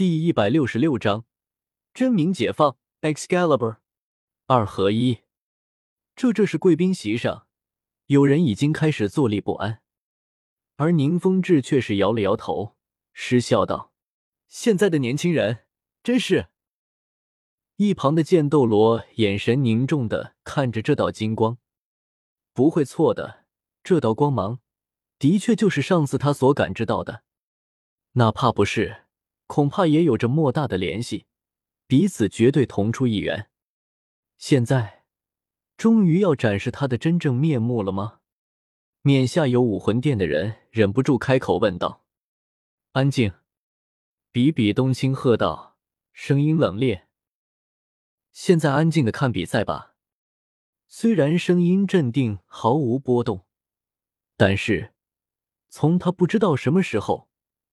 第一百六十六章真名解放 Excalibur 二合一。这这是贵宾席上，有人已经开始坐立不安，而宁风致却是摇了摇头，失笑道：“现在的年轻人真是……”一旁的剑斗罗眼神凝重的看着这道金光，不会错的，这道光芒的确就是上次他所感知到的，哪怕不是，恐怕也有着莫大的联系，彼此绝对同出一源。现在，终于要展示他的真正面目了吗？面下有武魂殿的人忍不住开口问道：“安静！”比比东青喝道，声音冷冽。现在安静的看比赛吧。虽然声音镇定，毫无波动，但是从他不知道什么时候，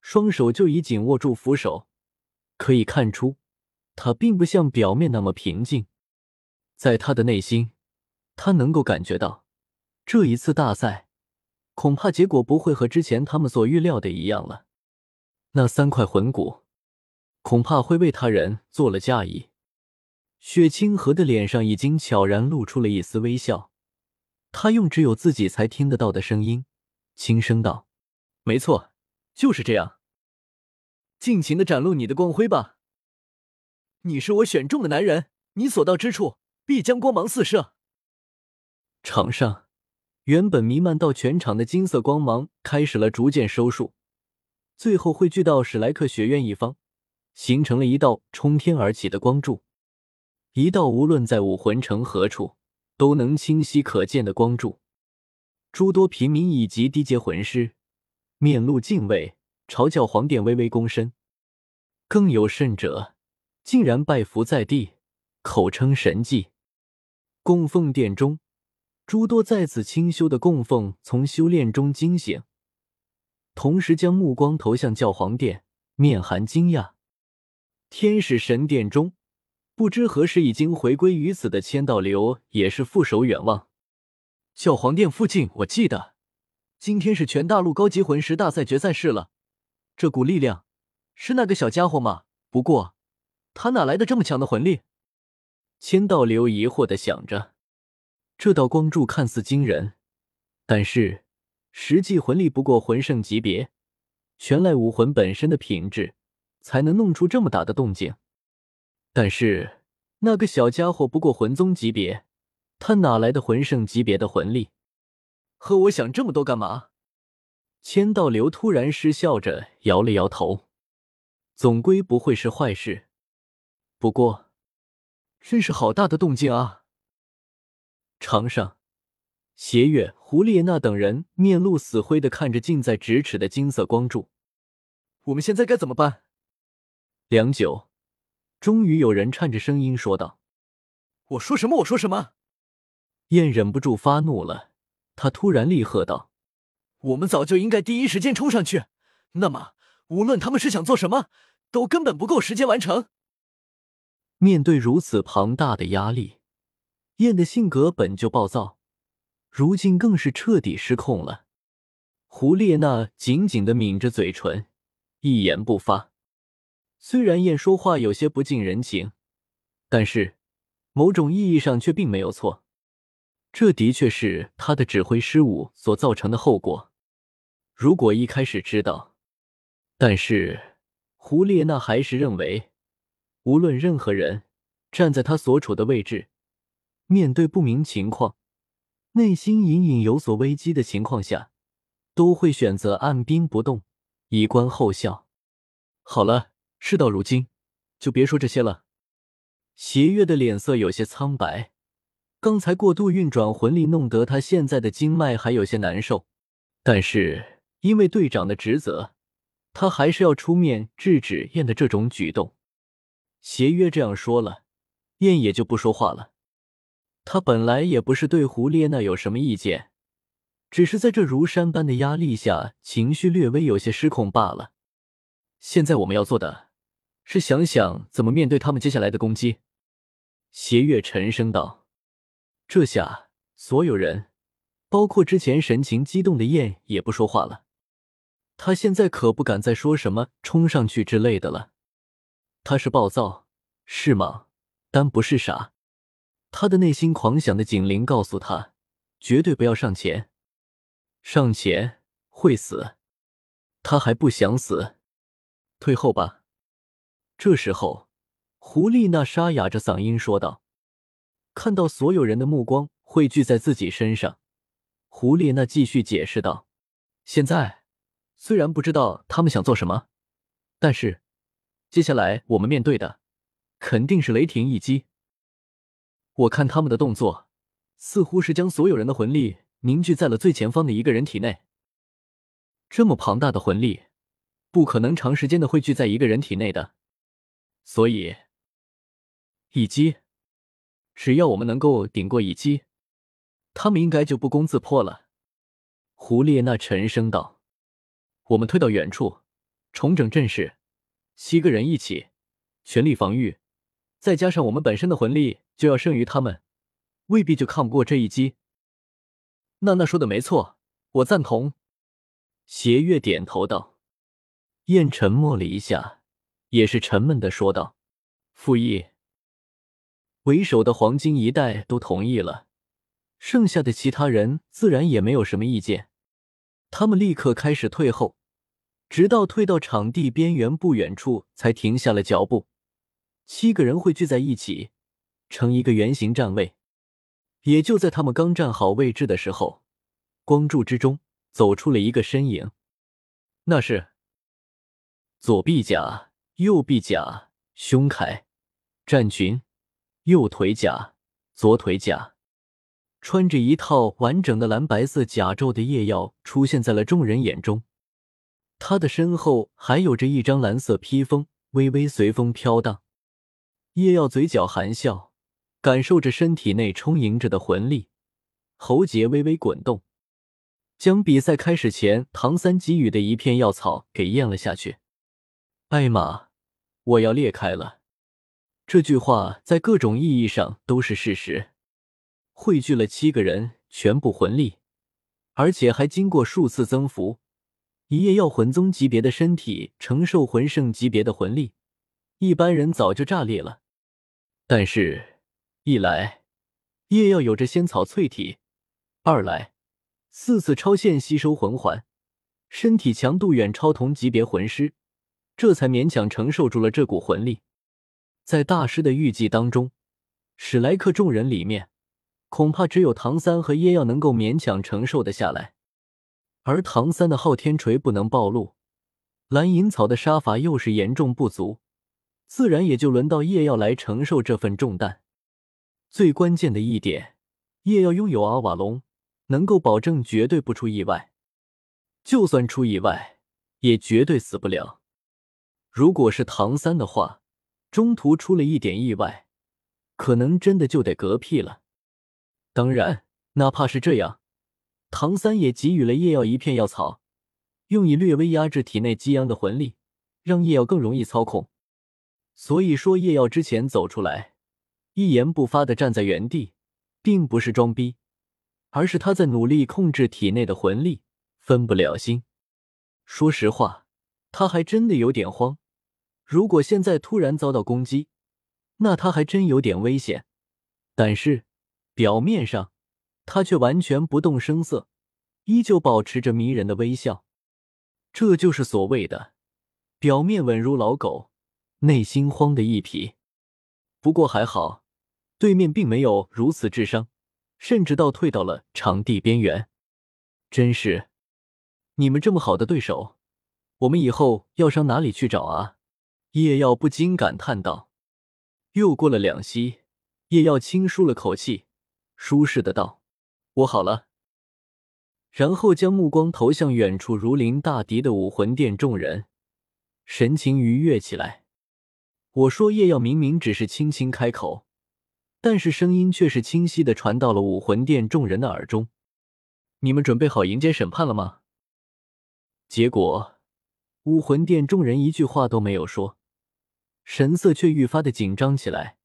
双手就已紧握住扶手，可以看出，他并不像表面那么平静。在他的内心，他能够感觉到，这一次大赛，恐怕结果不会和之前他们所预料的一样了。那三块魂骨，恐怕会为他人做了嫁衣。雪清河的脸上已经悄然露出了一丝微笑，他用只有自己才听得到的声音轻声道：“没错，就是这样。尽情的展露你的光辉吧！你是我选中的男人，你所到之处必将光芒四射。”场上原本弥漫到全场的金色光芒开始了逐渐收束，最后汇聚到史莱克学院一方，形成了一道冲天而起的光柱。一道无论在武魂城何处都能清晰可见的光柱，诸多平民以及低阶魂师面露敬畏，朝教皇殿微微躬身，更有甚者竟然拜伏在地，口称神迹。供奉殿中，诸多在此清修的供奉从修炼中惊醒，同时将目光投向教皇殿，面含惊讶。天使神殿中。不知何时已经回归于此的千道流也是负手远望。教皇殿附近，我记得今天是全大陆高级魂师大赛决赛日了。这股力量是那个小家伙吗？不过他哪来的这么强的魂力？千道流疑惑的想着。这道光柱看似惊人，但是实际魂力不过魂圣级别，全赖武魂本身的品质才能弄出这么大的动静。但是那个小家伙不过魂宗级别，他哪来的魂圣级别的魂力？和我想这么多干嘛？千道流突然失笑着摇了摇头，总归不会是坏事。不过，真是好大的动静啊！场上，邪月、胡列娜等人面露死灰的看着近在咫尺的金色光柱。我们现在该怎么办？良久。终于有人颤着声音说道：“我说什么？我说什么？”燕忍不住发怒了，他突然厉喝道：“我们早就应该第一时间冲上去！那么，无论他们是想做什么，都根本不够时间完成。”面对如此庞大的压力，燕的性格本就暴躁，如今更是彻底失控了。胡列娜紧紧的抿着嘴唇，一言不发。虽然燕说话有些不近人情，但是某种意义上却并没有错。这的确是他的指挥失误所造成的后果。如果一开始知道，但是胡列娜还是认为，无论任何人站在他所处的位置，面对不明情况，内心隐隐有所危机的情况下，都会选择按兵不动，以观后效。好了。事到如今，就别说这些了。邪月的脸色有些苍白，刚才过度运转魂力，弄得他现在的经脉还有些难受。但是因为队长的职责，他还是要出面制止燕的这种举动。邪月这样说了，燕也就不说话了。他本来也不是对胡列娜有什么意见，只是在这如山般的压力下，情绪略微有些失控罢了。现在我们要做的。是想想怎么面对他们接下来的攻击。邪月沉声道：“这下所有人，包括之前神情激动的燕，也不说话了。他现在可不敢再说什么冲上去之类的了。他是暴躁，是莽，但不是傻。他的内心狂想的警铃告诉他，绝对不要上前，上前会死。他还不想死，退后吧。这时候，胡丽娜沙哑着嗓音说道：“看到所有人的目光汇聚在自己身上，胡列娜继续解释道：‘现在虽然不知道他们想做什么，但是接下来我们面对的肯定是雷霆一击。我看他们的动作，似乎是将所有人的魂力凝聚在了最前方的一个人体内。这么庞大的魂力，不可能长时间的汇聚在一个人体内的。’”所以，一击，只要我们能够顶过一击，他们应该就不攻自破了。胡列娜沉声道：“我们退到远处，重整阵势，七个人一起，全力防御。再加上我们本身的魂力就要胜于他们，未必就抗不过这一击。”娜娜说的没错，我赞同。邪月点头道。燕沉默了一下。也是沉闷的说道：“傅毅，为首的黄金一代都同意了，剩下的其他人自然也没有什么意见。他们立刻开始退后，直到退到场地边缘不远处才停下了脚步。七个人汇聚在一起，成一个圆形站位。也就在他们刚站好位置的时候，光柱之中走出了一个身影，那是左臂甲。”右臂甲、胸铠、战裙、右腿甲、左腿甲，穿着一套完整的蓝白色甲胄的夜耀出现在了众人眼中。他的身后还有着一张蓝色披风，微微随风飘荡。叶耀嘴角含笑，感受着身体内充盈着的魂力，喉结微微滚动，将比赛开始前唐三给予的一片药草给咽了下去。艾玛。我要裂开了，这句话在各种意义上都是事实。汇聚了七个人全部魂力，而且还经过数次增幅，一夜要魂宗级别的身体承受魂圣级别的魂力，一般人早就炸裂了。但是，一来夜要有着仙草淬体，二来四次超限吸收魂环，身体强度远超同级别魂师。这才勉强承受住了这股魂力，在大师的预计当中，史莱克众人里面，恐怕只有唐三和耶耀能够勉强承受的下来。而唐三的昊天锤不能暴露，蓝银草的杀伐又是严重不足，自然也就轮到叶耀来承受这份重担。最关键的一点，叶耀拥有阿瓦隆，能够保证绝对不出意外，就算出意外，也绝对死不了。如果是唐三的话，中途出了一点意外，可能真的就得嗝屁了。当然，哪怕是这样，唐三也给予了叶耀一片药草，用以略微压制体内激昂的魂力，让叶耀更容易操控。所以说，叶耀之前走出来，一言不发的站在原地，并不是装逼，而是他在努力控制体内的魂力，分不了心。说实话，他还真的有点慌。如果现在突然遭到攻击，那他还真有点危险。但是表面上，他却完全不动声色，依旧保持着迷人的微笑。这就是所谓的表面稳如老狗，内心慌的一匹。不过还好，对面并没有如此智商，甚至倒退到了场地边缘。真是，你们这么好的对手，我们以后要上哪里去找啊？叶耀不禁感叹道：“又过了两息，叶耀轻舒了口气，舒适的道：‘我好了。’然后将目光投向远处如临大敌的武魂殿众人，神情愉悦起来。我说叶耀明明只是轻轻开口，但是声音却是清晰的传到了武魂殿众人的耳中。你们准备好迎接审判了吗？结果，武魂殿众人一句话都没有说。神色却愈发的紧张起来，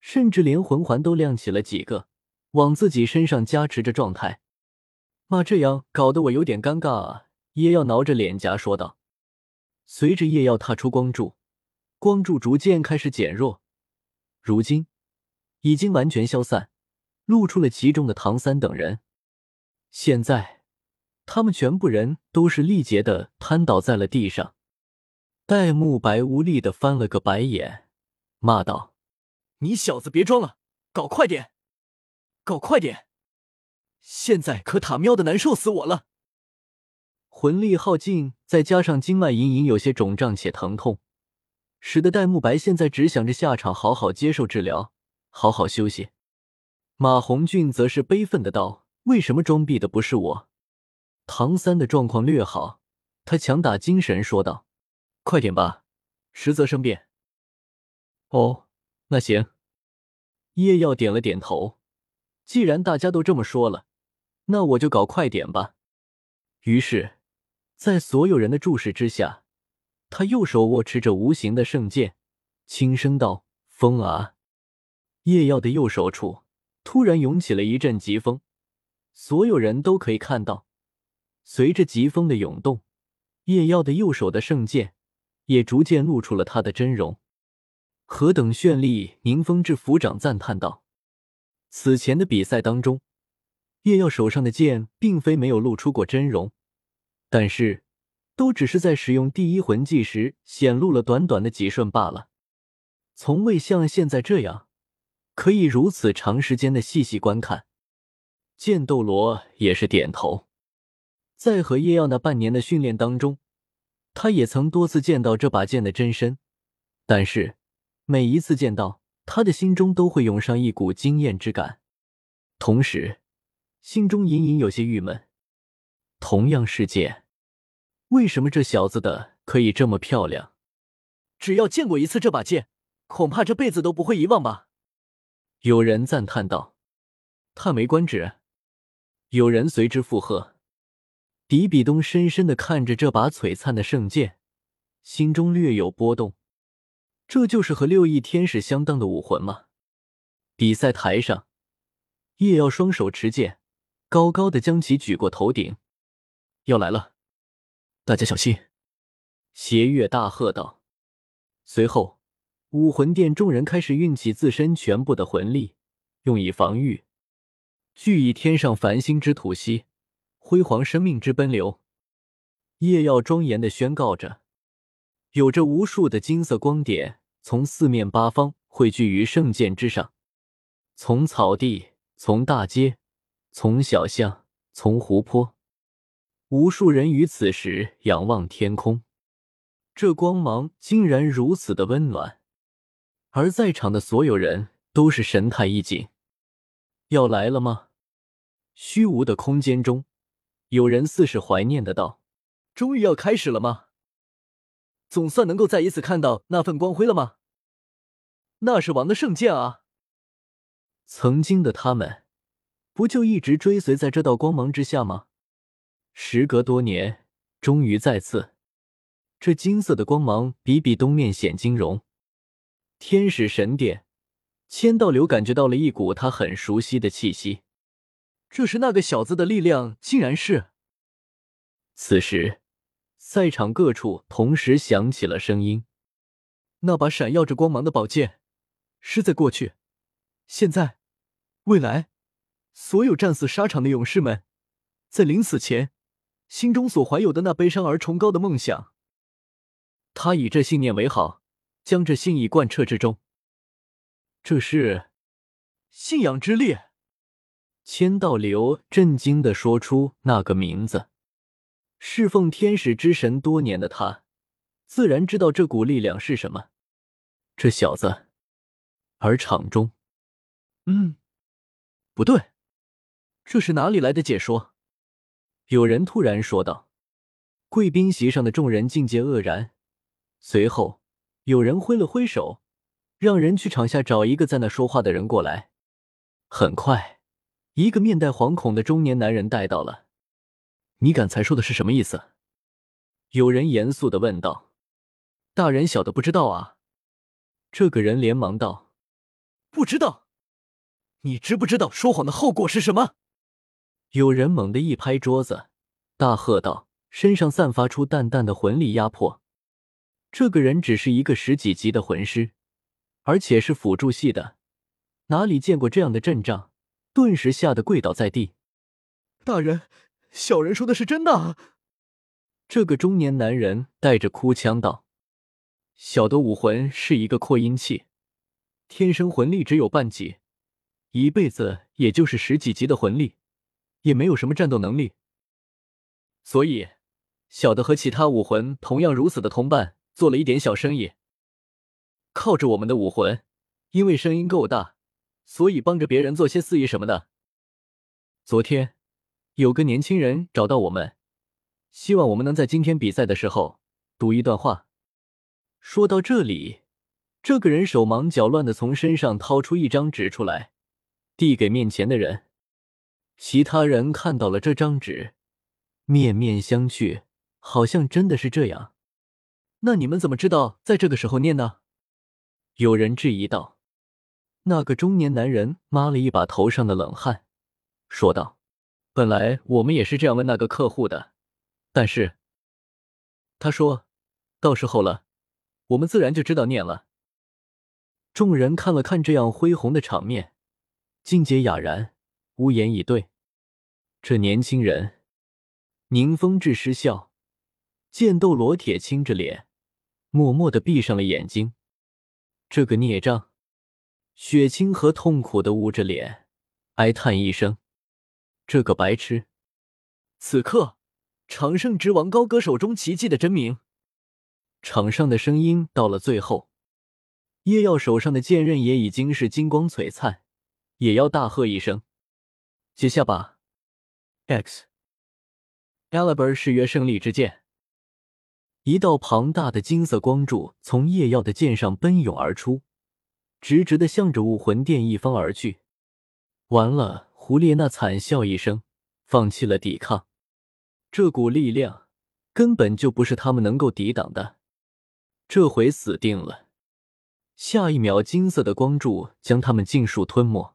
甚至连魂环都亮起了几个，往自己身上加持着状态。妈，这样搞得我有点尴尬啊！叶耀挠着脸颊说道。随着叶耀踏出光柱，光柱逐渐开始减弱，如今已经完全消散，露出了其中的唐三等人。现在，他们全部人都是力竭的瘫倒在了地上。戴沐白无力的翻了个白眼，骂道：“你小子别装了，搞快点，搞快点！现在可塔喵的难受死我了！”魂力耗尽，再加上经脉隐隐有些肿胀且疼痛，使得戴沐白现在只想着下场好好接受治疗，好好休息。马红俊则是悲愤的道：“为什么装逼的不是我？”唐三的状况略好，他强打精神说道。快点吧，实则生变。哦，那行。叶耀点了点头。既然大家都这么说了，那我就搞快点吧。于是，在所有人的注视之下，他右手握持着无形的圣剑，轻声道：“风啊！”叶耀的右手处突然涌起了一阵疾风，所有人都可以看到，随着疾风的涌动，叶耀的右手的圣剑。也逐渐露出了他的真容，何等绚丽！宁风致府长赞叹道：“此前的比赛当中，叶耀手上的剑并非没有露出过真容，但是都只是在使用第一魂技时显露了短短的几瞬罢了，从未像现在这样可以如此长时间的细细观看。”剑斗罗也是点头，在和叶耀那半年的训练当中。他也曾多次见到这把剑的真身，但是每一次见到，他的心中都会涌上一股惊艳之感，同时心中隐隐有些郁闷。同样是剑，为什么这小子的可以这么漂亮？只要见过一次这把剑，恐怕这辈子都不会遗忘吧？有人赞叹道：“叹为观止。”有人随之附和。比比东深深的看着这把璀璨的圣剑，心中略有波动。这就是和六翼天使相当的武魂吗？比赛台上，叶耀双手持剑，高高的将其举过头顶。要来了，大家小心！邪月大喝道。随后，武魂殿众人开始运起自身全部的魂力，用以防御。聚以天上繁星之吐息。辉煌生命之奔流，夜耀庄严的宣告着，有着无数的金色光点从四面八方汇聚于圣剑之上，从草地，从大街，从小巷，从湖泊，无数人于此时仰望天空，这光芒竟然如此的温暖，而在场的所有人都是神态一紧。要来了吗？虚无的空间中。有人似是怀念的道：“终于要开始了吗？总算能够再一次看到那份光辉了吗？那是王的圣剑啊！曾经的他们，不就一直追随在这道光芒之下吗？时隔多年，终于再次，这金色的光芒比比东面显晶容。天使神殿，千道流感觉到了一股他很熟悉的气息。”这是那个小子的力量，竟然是。此时，赛场各处同时响起了声音。那把闪耀着光芒的宝剑，是在过去、现在、未来，所有战死沙场的勇士们，在临死前心中所怀有的那悲伤而崇高的梦想。他以这信念为号，将这信义贯彻之中。这是信仰之力。千道流震惊的说出那个名字。侍奉天使之神多年的他，自然知道这股力量是什么。这小子，而场中，嗯，不对，这是哪里来的解说？有人突然说道。贵宾席上的众人尽皆愕然。随后，有人挥了挥手，让人去场下找一个在那说话的人过来。很快。一个面带惶恐的中年男人带到了。你刚才说的是什么意思？有人严肃的问道。大人小的不知道啊。这个人连忙道：“不知道？你知不知道说谎的后果是什么？”有人猛地一拍桌子，大喝道，身上散发出淡淡的魂力压迫。这个人只是一个十几级的魂师，而且是辅助系的，哪里见过这样的阵仗？顿时吓得跪倒在地。大人，小人说的是真的。这个中年男人带着哭腔道：“小的武魂是一个扩音器，天生魂力只有半级，一辈子也就是十几级的魂力，也没有什么战斗能力。所以，小的和其他武魂同样如此的同伴做了一点小生意，靠着我们的武魂，因为声音够大，所以帮着别人做些司仪什么的。昨天，有个年轻人找到我们。”希望我们能在今天比赛的时候读一段话。说到这里，这个人手忙脚乱的从身上掏出一张纸出来，递给面前的人。其他人看到了这张纸，面面相觑，好像真的是这样。那你们怎么知道在这个时候念呢？有人质疑道。那个中年男人抹了一把头上的冷汗，说道：“本来我们也是这样问那个客户的。”但是，他说到时候了，我们自然就知道念了。众人看了看这样恢宏的场面，静姐哑然，无言以对。这年轻人，宁风致失笑，剑斗罗铁青着脸，默默的闭上了眼睛。这个孽障，雪清河痛苦的捂着脸，哀叹一声：“这个白痴！”此刻。长胜之王高歌手中奇迹的真名，场上的声音到了最后，叶耀手上的剑刃也已经是金光璀璨，也要大喝一声：“接下吧！”X Alibur 誓约胜利之剑，一道庞大的金色光柱从叶耀的剑上奔涌而出，直直的向着武魂殿一方而去。完了，胡列娜惨笑一声，放弃了抵抗。这股力量根本就不是他们能够抵挡的，这回死定了。下一秒，金色的光柱将他们尽数吞没。